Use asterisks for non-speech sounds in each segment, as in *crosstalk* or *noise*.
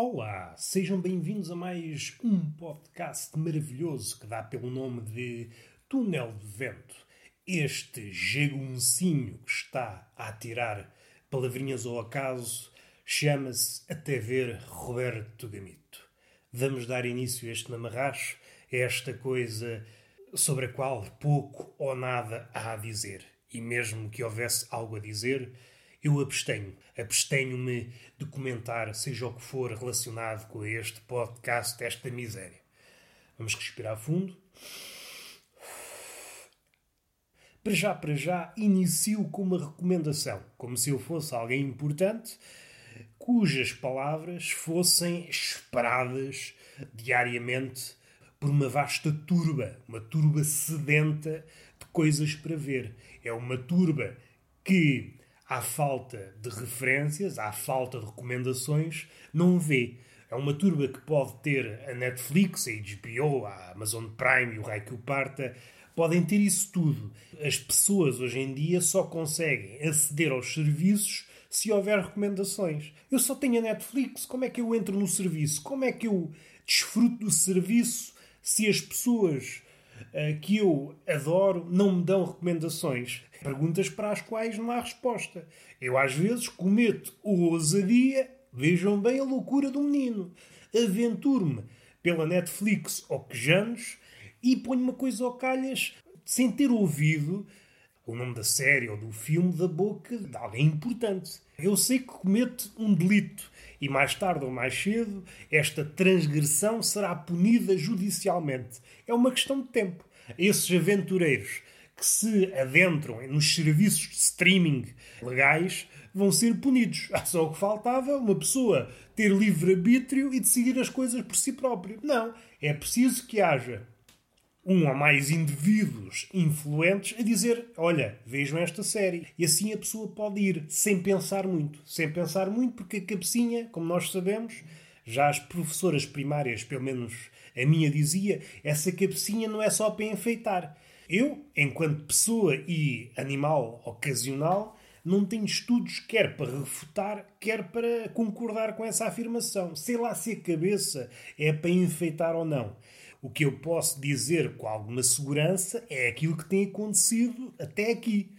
Olá, sejam bem-vindos a mais um podcast maravilhoso que dá pelo nome de Túnel de Vento. Este jaguncinho que está a atirar palavrinhas ao acaso chama-se Até Ver Roberto Gamito. Vamos dar início a este mamarracho, a esta coisa sobre a qual pouco ou nada há a dizer. E mesmo que houvesse algo a dizer, eu abstenho. Abstenho-me de comentar, seja o que for relacionado com este podcast, esta miséria. Vamos respirar fundo. Para já, para já, inicio com uma recomendação, como se eu fosse alguém importante, cujas palavras fossem esperadas diariamente por uma vasta turba, uma turba sedenta de coisas para ver. É uma turba que à falta de referências, à falta de recomendações, não vê. É uma turba que pode ter a Netflix, a HBO, a Amazon Prime e o Raio que o parta, podem ter isso tudo. As pessoas hoje em dia só conseguem aceder aos serviços se houver recomendações. Eu só tenho a Netflix, como é que eu entro no serviço? Como é que eu desfruto do serviço se as pessoas que eu adoro não me dão recomendações? Perguntas para as quais não há resposta. Eu às vezes cometo ousadia, vejam bem a loucura do menino. Aventuro-me pela Netflix ou quejanos e ponho uma coisa ao calhas sem ter ouvido o nome da série ou do filme da boca de alguém importante. Eu sei que cometo um delito e mais tarde ou mais cedo esta transgressão será punida judicialmente. É uma questão de tempo. Esses aventureiros que se adentram nos serviços de streaming legais vão ser punidos. Só o que faltava uma pessoa ter livre-arbítrio e decidir as coisas por si próprio. Não. É preciso que haja um ou mais indivíduos influentes a dizer: Olha, vejam esta série. E assim a pessoa pode ir sem pensar muito. Sem pensar muito, porque a cabecinha, como nós sabemos, já as professoras primárias, pelo menos a minha dizia, essa cabecinha não é só para enfeitar eu, enquanto pessoa e animal ocasional, não tenho estudos quer para refutar, quer para concordar com essa afirmação. Sei lá se a cabeça é para enfeitar ou não. O que eu posso dizer com alguma segurança é aquilo que tem acontecido até aqui.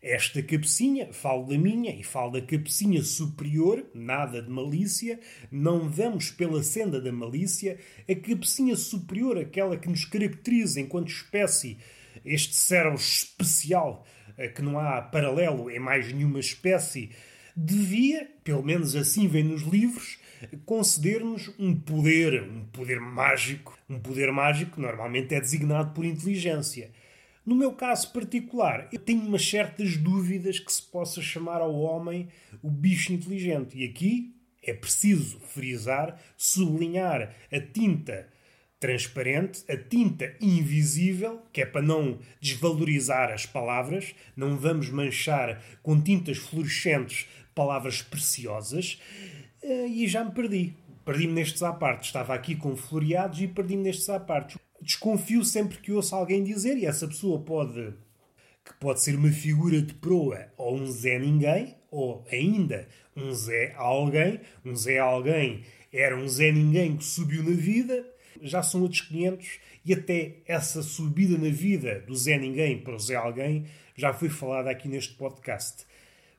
Esta cabecinha, falo da minha e falo da cabecinha superior, nada de malícia, não vamos pela senda da malícia, a cabecinha superior, aquela que nos caracteriza enquanto espécie este cérebro especial que não há paralelo em mais nenhuma espécie, devia, pelo menos assim vem nos livros, conceder-nos um poder, um poder mágico. Um poder mágico normalmente é designado por inteligência. No meu caso particular, eu tenho umas certas dúvidas que se possa chamar ao homem o bicho inteligente. E aqui é preciso frisar, sublinhar a tinta transparente, a tinta invisível, que é para não desvalorizar as palavras, não vamos manchar com tintas fluorescentes palavras preciosas, eh, e já me perdi. Perdi-me nestes apartes. Estava aqui com floreados e perdi-me nestes apartes. Desconfio sempre que ouço alguém dizer, e essa pessoa pode que pode ser uma figura de proa ou um Zé Ninguém, ou ainda um Zé Alguém. Um Zé Alguém era um Zé Ninguém que subiu na vida, já são outros 500 e até essa subida na vida do Zé Ninguém para o Zé Alguém já foi falada aqui neste podcast.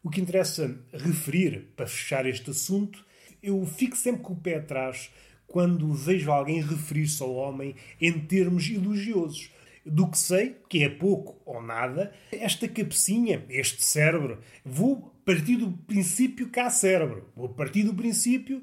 O que interessa referir, para fechar este assunto, eu fico sempre com o pé atrás quando vejo alguém referir-se ao homem em termos elogiosos. Do que sei, que é pouco ou nada, esta cabecinha, este cérebro, vou partir do princípio que há cérebro. Vou partir do princípio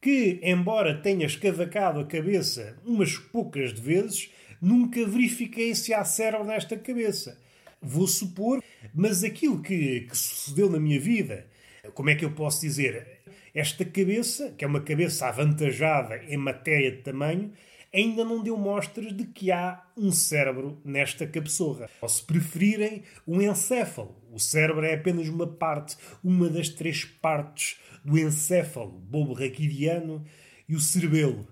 que, embora tenha escavacado a cabeça umas poucas de vezes, nunca verifiquei se há cérebro nesta cabeça. Vou supor, mas aquilo que, que sucedeu na minha vida, como é que eu posso dizer? Esta cabeça, que é uma cabeça avantajada em matéria de tamanho, ainda não deu mostras de que há um cérebro nesta cabeçorra. Ou se preferirem, um encéfalo. O cérebro é apenas uma parte, uma das três partes do encéfalo, bulbo raquidiano e o cerebelo.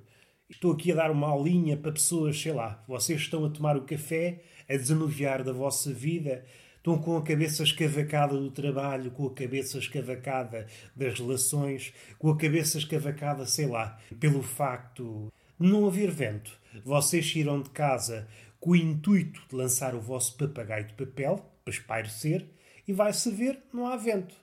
Estou aqui a dar uma aulinha para pessoas, sei lá, vocês estão a tomar o café, a desanuviar da vossa vida, Estão com a cabeça escavacada do trabalho, com a cabeça escavacada das relações, com a cabeça escavacada, sei lá, pelo facto de não haver vento. Vocês saíram de casa com o intuito de lançar o vosso papagaio de papel para espairecer e vai-se ver, não há vento.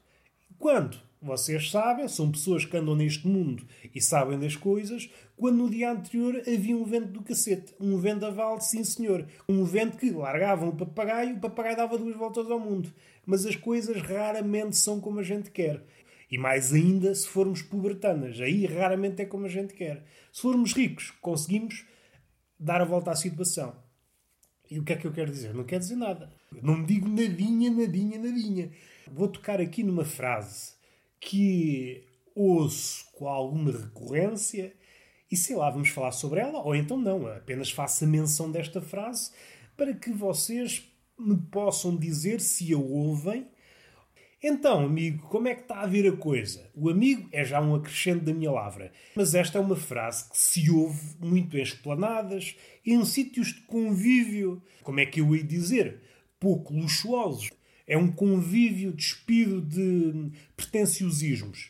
Quando? Vocês sabem, são pessoas que andam neste mundo e sabem das coisas, quando no dia anterior havia um vento do cacete. Um vendaval, sim senhor. Um vento que largavam o papagaio, o papagaio dava duas voltas ao mundo. Mas as coisas raramente são como a gente quer. E mais ainda se formos pobretanas. Aí raramente é como a gente quer. Se formos ricos, conseguimos dar a volta à situação. E o que é que eu quero dizer? Não quero dizer nada. Não me digo nadinha, nadinha, nadinha. Vou tocar aqui numa frase que ouço com alguma recorrência e sei lá, vamos falar sobre ela, ou então não, apenas faço a menção desta frase para que vocês me possam dizer se a ouvem. Então, amigo, como é que está a vir a coisa? O amigo é já um acrescente da minha lavra, mas esta é uma frase que se ouve muito em esplanadas, em sítios de convívio, como é que eu ia dizer? Pouco luxuosos. É um convívio despido de pretenciosismos.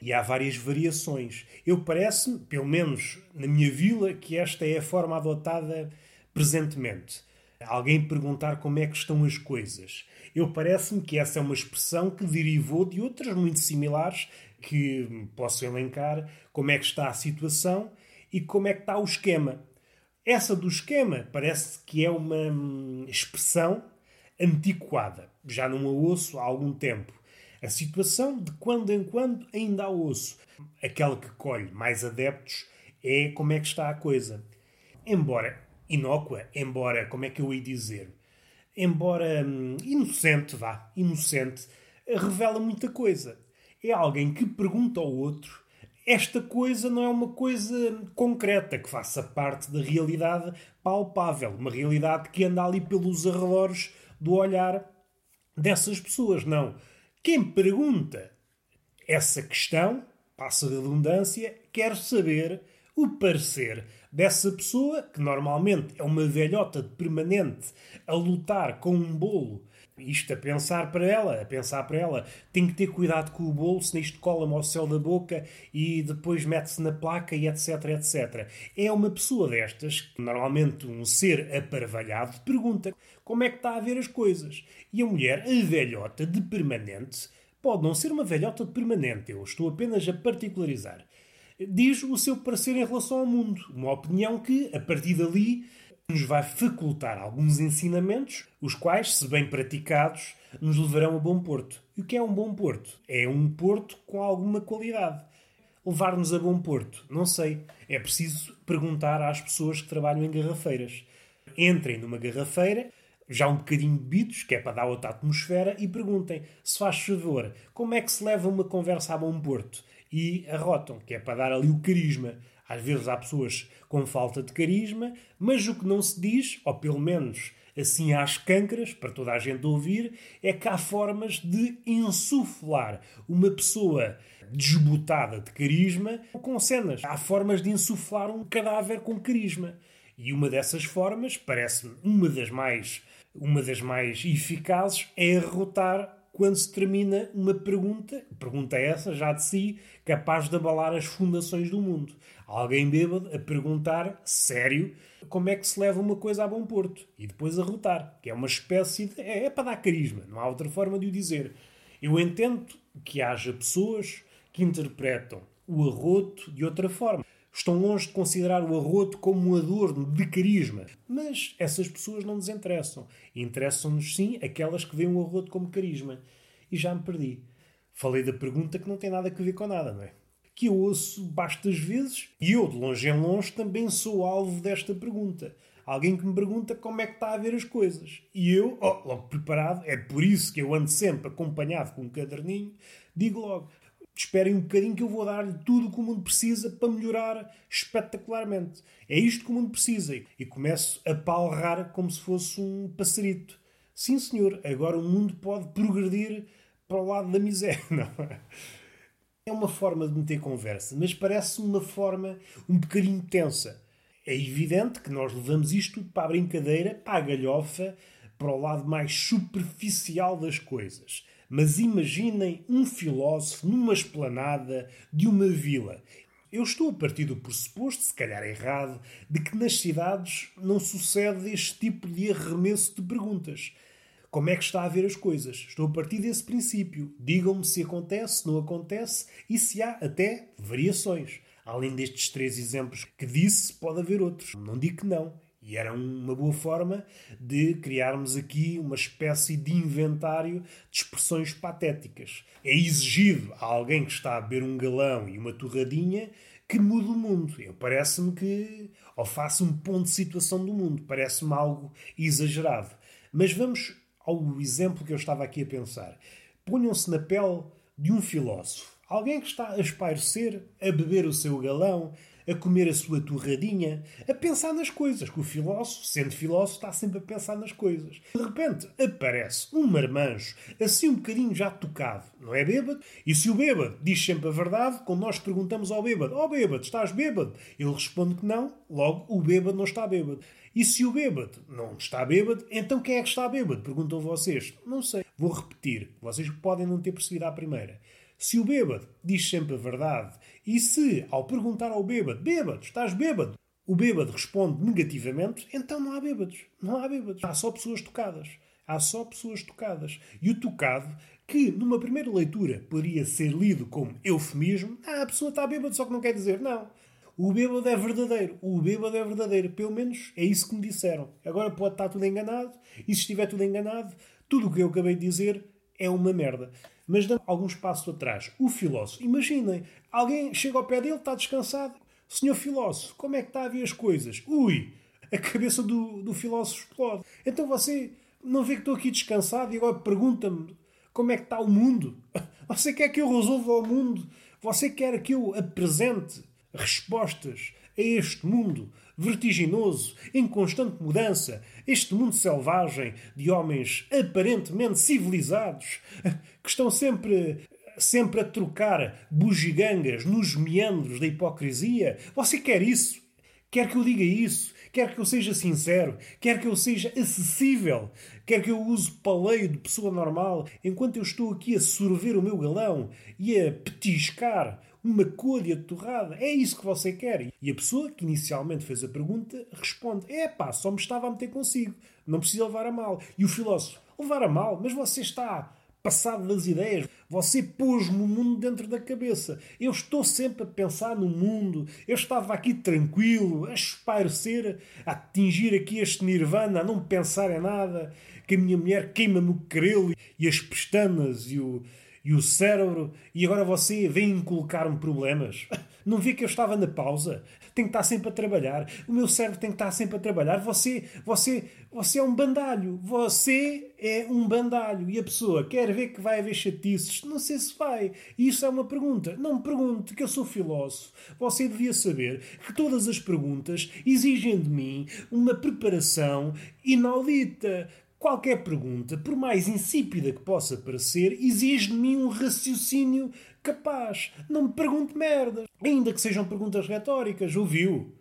E há várias variações. Eu parece-me, pelo menos na minha vila, que esta é a forma adotada presentemente. Alguém perguntar como é que estão as coisas. Eu parece-me que essa é uma expressão que derivou de outras muito similares que posso elencar como é que está a situação e como é que está o esquema. Essa do esquema parece que é uma hum, expressão antiquada. Já não a ouço há algum tempo. A situação, de quando em quando, ainda a ouço. Aquela que colhe mais adeptos é como é que está a coisa. Embora inócua, embora, como é que eu ia dizer? Embora hum, inocente, vá, inocente, revela muita coisa. É alguém que pergunta ao outro esta coisa não é uma coisa concreta que faça parte da realidade palpável, uma realidade que anda ali pelos arredores do olhar dessas pessoas. Não. Quem pergunta essa questão, passa a redundância, quer saber o parecer dessa pessoa, que normalmente é uma velhota de permanente a lutar com um bolo isto a pensar para ela, a pensar para ela, tem que ter cuidado com o bolo, se isto cola-me ao céu da boca e depois mete-se na placa e etc, etc. É uma pessoa destas, normalmente um ser aparvalhado, pergunta como é que está a ver as coisas. E a mulher, a velhota de permanente, pode não ser uma velhota de permanente, eu estou apenas a particularizar. Diz o seu parecer em relação ao mundo, uma opinião que, a partir dali, nos vai facultar alguns ensinamentos, os quais, se bem praticados, nos levarão a bom porto. E o que é um bom porto? É um porto com alguma qualidade. Levar-nos a bom porto? Não sei. É preciso perguntar às pessoas que trabalham em garrafeiras. Entrem numa garrafeira, já um bocadinho bebidos, que é para dar outra atmosfera, e perguntem, se faz favor, como é que se leva uma conversa a bom porto? E arrotam, que é para dar ali o carisma. Às vezes há pessoas com falta de carisma, mas o que não se diz, ou pelo menos assim às cancras, para toda a gente ouvir, é que há formas de insuflar uma pessoa desbotada de carisma com cenas. Há formas de insuflar um cadáver com carisma. E uma dessas formas, parece-me uma das mais uma das mais eficazes, é arrotar quando se termina uma pergunta, pergunta essa já de si, capaz de abalar as fundações do mundo. Alguém bêbado a perguntar, sério, como é que se leva uma coisa a bom porto. E depois arrotar, que é uma espécie de. É, é para dar carisma, não há outra forma de o dizer. Eu entendo que haja pessoas que interpretam o arroto de outra forma. Estão longe de considerar o arroto como um adorno de carisma. Mas essas pessoas não nos interessam. Interessam-nos sim aquelas que veem o arroto como carisma. E já me perdi. Falei da pergunta que não tem nada a ver com nada, não é? que eu ouço bastas vezes e eu, de longe em longe, também sou alvo desta pergunta. Alguém que me pergunta como é que está a ver as coisas. E eu, oh, logo preparado, é por isso que eu ando sempre acompanhado com um caderninho, digo logo: esperem um bocadinho que eu vou dar-lhe tudo o que o mundo precisa para melhorar espetacularmente. É isto que o mundo precisa. E começo a palrar como se fosse um passarito. Sim, senhor, agora o mundo pode progredir para o lado da miséria. *laughs* Não é? É uma forma de meter conversa, mas parece uma forma um bocadinho tensa. É evidente que nós levamos isto para a brincadeira, para a galhofa, para o lado mais superficial das coisas. Mas imaginem um filósofo numa esplanada de uma vila. Eu estou a partir do pressuposto, se calhar errado, de que nas cidades não sucede este tipo de arremesso de perguntas. Como é que está a ver as coisas? Estou a partir desse princípio. Digam-me se acontece, se não acontece e se há até variações. Além destes três exemplos que disse, pode haver outros. Não digo que não. E era uma boa forma de criarmos aqui uma espécie de inventário de expressões patéticas. É exigido a alguém que está a beber um galão e uma torradinha que mude o mundo. Eu parece-me que. ou faça um ponto de situação do mundo. Parece-me algo exagerado. Mas vamos ao exemplo que eu estava aqui a pensar. Ponham-se na pele de um filósofo. Alguém que está a espairecer, a beber o seu galão, a comer a sua torradinha, a pensar nas coisas, que o filósofo, sendo filósofo, está sempre a pensar nas coisas. De repente aparece um marmanjo, assim um bocadinho já tocado, não é bêbado? E se o bêbado diz sempre a verdade, quando nós perguntamos ao bêbado, ó oh, bêbado, estás bêbado? Ele responde que não, logo o bêbado não está bêbado. E se o bêbado não está bêbado, então quem é que está bêbado? Perguntam vocês. Não sei. Vou repetir. Vocês podem não ter percebido à primeira. Se o bêbado diz sempre a verdade e se, ao perguntar ao bêbado, bêbado, estás bêbado, o bêbado responde negativamente, então não há bêbados. Não há bêbados. Há só pessoas tocadas. Há só pessoas tocadas. E o tocado, que numa primeira leitura poderia ser lido como eufemismo, ah, a pessoa está bêbada, só que não quer dizer não. O bêbado é verdadeiro. O bêbado é verdadeiro. Pelo menos é isso que me disseram. Agora pode estar tudo enganado. E se estiver tudo enganado, tudo o que eu acabei de dizer é uma merda. Mas dando alguns passos atrás, o filósofo, imaginem, alguém chega ao pé dele, está descansado. Senhor filósofo, como é que está a ver as coisas? Ui, a cabeça do, do filósofo explode. Então você não vê que estou aqui descansado e agora pergunta-me como é que está o mundo? *laughs* Você quer que eu resolva o mundo? Você quer que eu apresente respostas a este mundo vertiginoso, em constante mudança, este mundo selvagem de homens aparentemente civilizados, *laughs* que estão sempre sempre a trocar bugigangas nos meandros da hipocrisia. Você quer isso? Quer que eu diga isso? Quer que eu seja sincero? Quer que eu seja acessível? Quer que eu use paleio de pessoa normal enquanto eu estou aqui a sorver o meu galão e a petiscar uma colha de torrada. É isso que você quer? E a pessoa que inicialmente fez a pergunta responde: é pá, só me estava a meter consigo. Não precisa levar a mal. E o filósofo: levar a mal? Mas você está passado das ideias. Você pôs-me o mundo dentro da cabeça. Eu estou sempre a pensar no mundo. Eu estava aqui tranquilo, a espairecer, a atingir aqui este nirvana, a não pensar em nada. Que a minha mulher queima-me o crelo e as pestanas e o, e o cérebro, e agora você vem colocar-me problemas. *laughs* Não vê que eu estava na pausa? Tenho que estar sempre a trabalhar. O meu cérebro tem que estar sempre a trabalhar. Você, você, você é um bandalho. Você é um bandalho. E a pessoa quer ver que vai haver chatices. Não sei se vai. E isso é uma pergunta. Não me pergunte, que eu sou filósofo. Você devia saber que todas as perguntas exigem de mim uma preparação inaudita Qualquer pergunta, por mais insípida que possa parecer, exige de mim um raciocínio capaz. Não me pergunte merdas. Ainda que sejam perguntas retóricas, ouviu?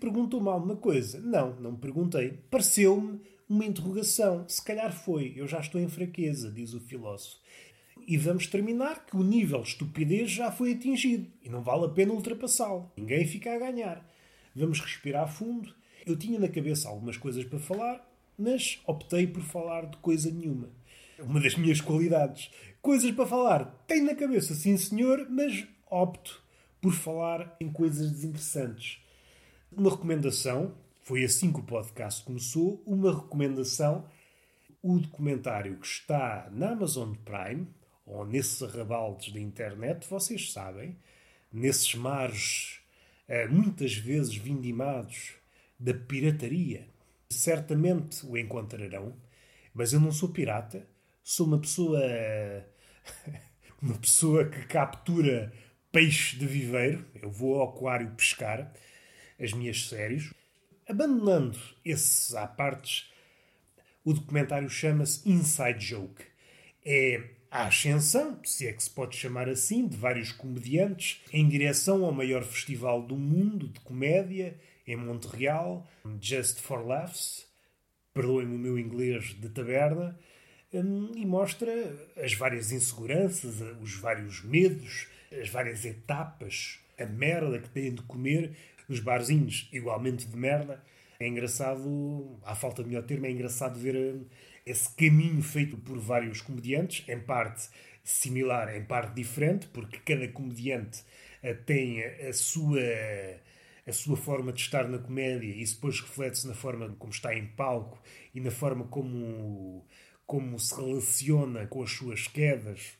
Perguntou-me alguma coisa? Não, não me perguntei. Pareceu-me uma interrogação. Se calhar foi. Eu já estou em fraqueza, diz o filósofo. E vamos terminar que o nível de estupidez já foi atingido e não vale a pena ultrapassá-lo. Ninguém fica a ganhar. Vamos respirar fundo. Eu tinha na cabeça algumas coisas para falar, mas optei por falar de coisa nenhuma. Uma das minhas qualidades. Coisas para falar tenho na cabeça, sim senhor, mas opto por falar em coisas desinteressantes. Uma recomendação, foi assim que o podcast começou, uma recomendação, o documentário que está na Amazon Prime, ou nesses arrabaldes da internet, vocês sabem, nesses mares eh, muitas vezes vindimados da pirataria certamente o encontrarão, mas eu não sou pirata, sou uma pessoa. *laughs* uma pessoa que captura peixe de viveiro. Eu vou ao aquário pescar as minhas séries. Abandonando esses à partes, o documentário chama-se Inside Joke. É a ascensão, se é que se pode chamar assim, de vários comediantes em direção ao maior festival do mundo de comédia em Montreal, Just for Laughs, perdoem-me o meu inglês de taberna, hum, e mostra as várias inseguranças, os vários medos, as várias etapas, a merda que têm de comer nos barzinhos, igualmente de merda. É engraçado, à falta de melhor termo, é engraçado ver hum, esse caminho feito por vários comediantes, em parte similar, em parte diferente, porque cada comediante eh, tem a sua a sua forma de estar na comédia e isso depois reflete-se na forma como está em palco e na forma como, como se relaciona com as suas quedas.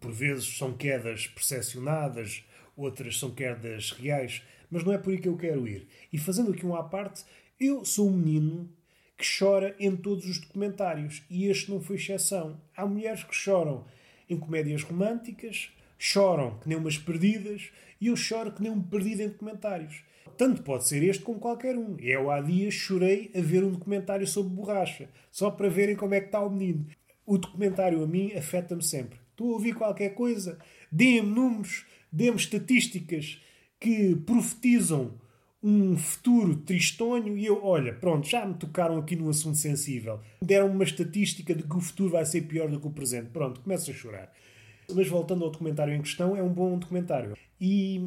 Por vezes são quedas percepcionadas, outras são quedas reais, mas não é por aí que eu quero ir. E fazendo aqui um à parte, eu sou um menino que chora em todos os documentários e este não foi exceção. Há mulheres que choram em comédias românticas, choram que nem umas perdidas e eu choro que nem um perdido em documentários. Tanto pode ser este como qualquer um. Eu há dias chorei a ver um documentário sobre borracha, só para verem como é que está o menino. O documentário a mim afeta-me sempre. Estou a ouvir qualquer coisa, deem-me números, deem-me estatísticas que profetizam um futuro tristonho e eu, olha, pronto, já me tocaram aqui num assunto sensível. Deram uma estatística de que o futuro vai ser pior do que o presente. Pronto, começo a chorar. Mas voltando ao documentário em questão, é um bom documentário. E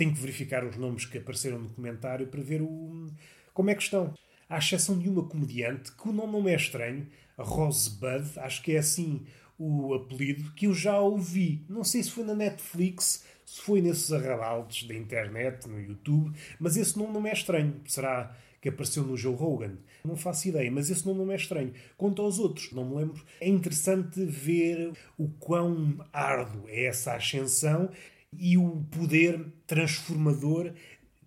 tenho que verificar os nomes que apareceram no documentário para ver o, como é que estão. À exceção de uma comediante, que o nome não é estranho, Rosebud, acho que é assim o apelido, que eu já ouvi. Não sei se foi na Netflix, se foi nesses arrabaldes da internet, no YouTube, mas esse nome não é estranho. Será que apareceu no Joe Rogan? Não faço ideia, mas esse nome não é estranho. Quanto aos outros, não me lembro. É interessante ver o quão árduo é essa ascensão e o poder transformador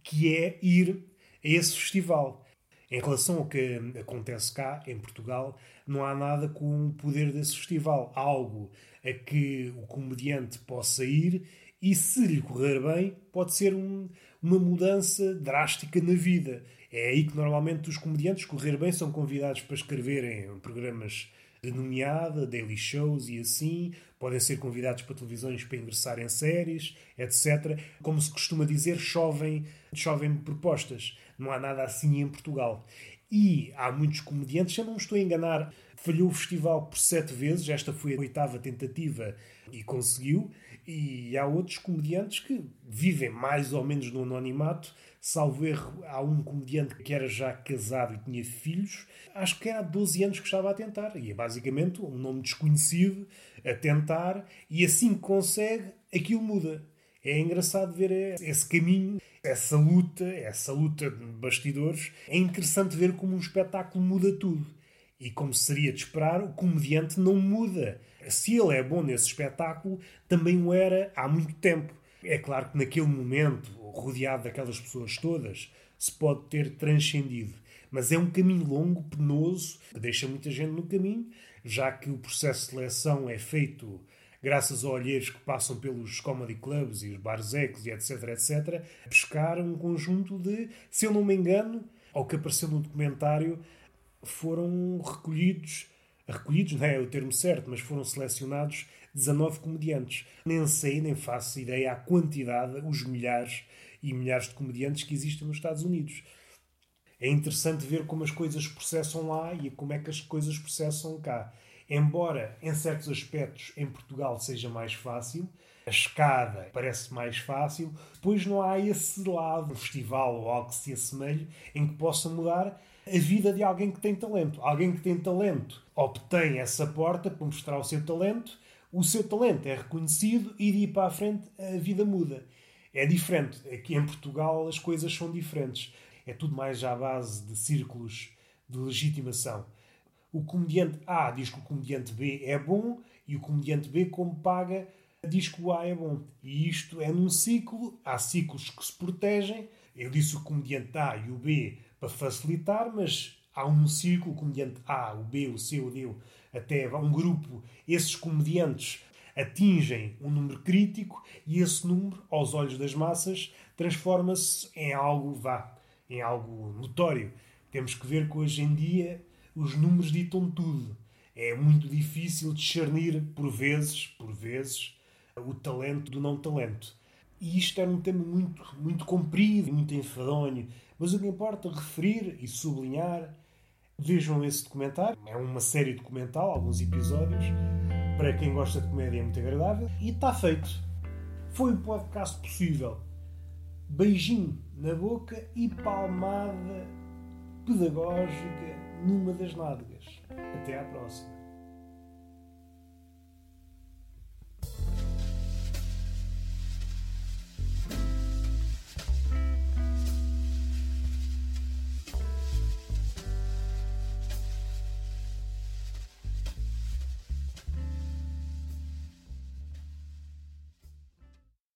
que é ir a esse festival. Em relação ao que acontece cá, em Portugal, não há nada com o poder desse festival. Algo a que o comediante possa ir e, se lhe correr bem, pode ser um, uma mudança drástica na vida. É aí que normalmente os comediantes, correr bem, são convidados para escreverem programas nomeada, daily shows e assim, podem ser convidados para televisões para ingressar em séries, etc. Como se costuma dizer, chovem, chovem propostas. Não há nada assim em Portugal. E há muitos comediantes, eu não me estou a enganar, falhou o festival por sete vezes, esta foi a oitava tentativa e conseguiu. E há outros comediantes que vivem mais ou menos no anonimato, Salvo erro, há um comediante que era já casado e tinha filhos. Acho que era há 12 anos que estava a tentar. E é basicamente um nome desconhecido a tentar. E assim que consegue, aquilo muda. É engraçado ver esse caminho, essa luta, essa luta de bastidores. É interessante ver como um espetáculo muda tudo. E como seria de esperar, o comediante não muda. Se ele é bom nesse espetáculo, também o era há muito tempo. É claro que naquele momento, rodeado daquelas pessoas todas, se pode ter transcendido. Mas é um caminho longo, penoso, que deixa muita gente no caminho, já que o processo de seleção é feito graças a olheiros que passam pelos comedy clubs e os barzecos e etc, etc, pescar um conjunto de, se eu não me engano, ao que apareceu no documentário, foram recolhidos, recolhidos não é o termo certo, mas foram selecionados 19 comediantes. Nem sei, nem faço ideia a quantidade, os milhares e milhares de comediantes que existem nos Estados Unidos. É interessante ver como as coisas processam lá e como é que as coisas processam cá. Embora em certos aspectos em Portugal seja mais fácil, a escada parece mais fácil, depois não há esse lado, um festival ou algo que se assemelhe, em que possa mudar a vida de alguém que tem talento. Alguém que tem talento obtém essa porta para mostrar o seu talento o seu talento é reconhecido e de ir para a frente a vida muda. É diferente. Aqui em Portugal as coisas são diferentes. É tudo mais à base de círculos de legitimação. O comediante A diz que o comediante B é bom e o comediante B, como paga, diz que o A é bom. E isto é num ciclo. Há ciclos que se protegem. Eu disse o comediante A e o B para facilitar, mas há um círculo, comediante A, o B, o C, o D, até um grupo, esses comediantes atingem um número crítico e esse número, aos olhos das massas, transforma-se em algo vá, em algo notório. Temos que ver que hoje em dia os números ditam tudo. É muito difícil discernir por vezes, por vezes, o talento do não talento. E isto é um tema muito, muito comprido, muito enfadonho, mas o que importa referir e sublinhar Vejam esse documentário. É uma série documental, alguns episódios. Para quem gosta de comédia é muito agradável. E está feito. Foi o podcast possível. Beijinho na boca e palmada pedagógica numa das nádegas. Até à próxima.